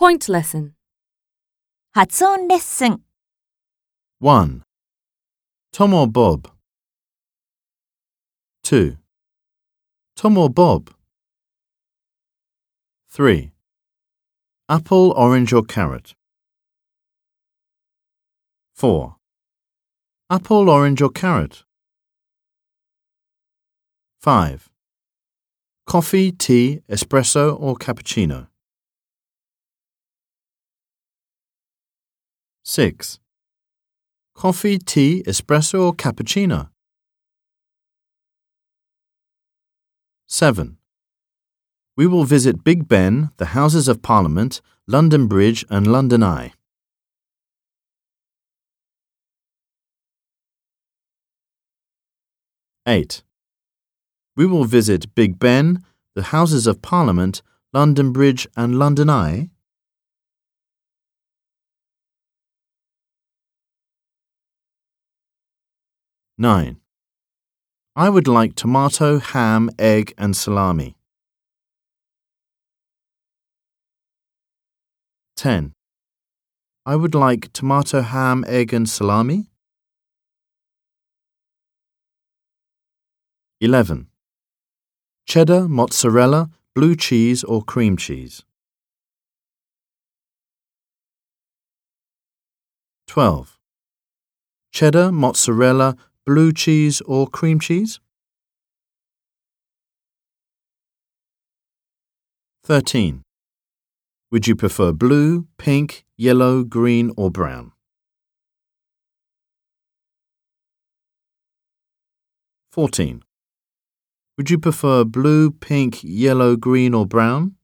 Point lesson. 発音レッスン 1. Tom or Bob? 2. Tom or Bob? 3. Apple, orange or carrot? 4. Apple, orange or carrot? 5. Coffee, tea, espresso or cappuccino? 6. Coffee, tea, espresso or cappuccino? 7. We will visit Big Ben, the Houses of Parliament, London Bridge and London Eye. 8. We will visit Big Ben, the Houses of Parliament, London Bridge and London Eye. 9. I would like tomato, ham, egg and salami. 10. I would like tomato, ham, egg and salami. 11. Cheddar, mozzarella, blue cheese or cream cheese. 12. Cheddar, mozzarella, blue cheese or cream cheese? 13. Would you prefer blue, pink, yellow, green or brown? 14. Would you prefer blue, pink, yellow, green or brown?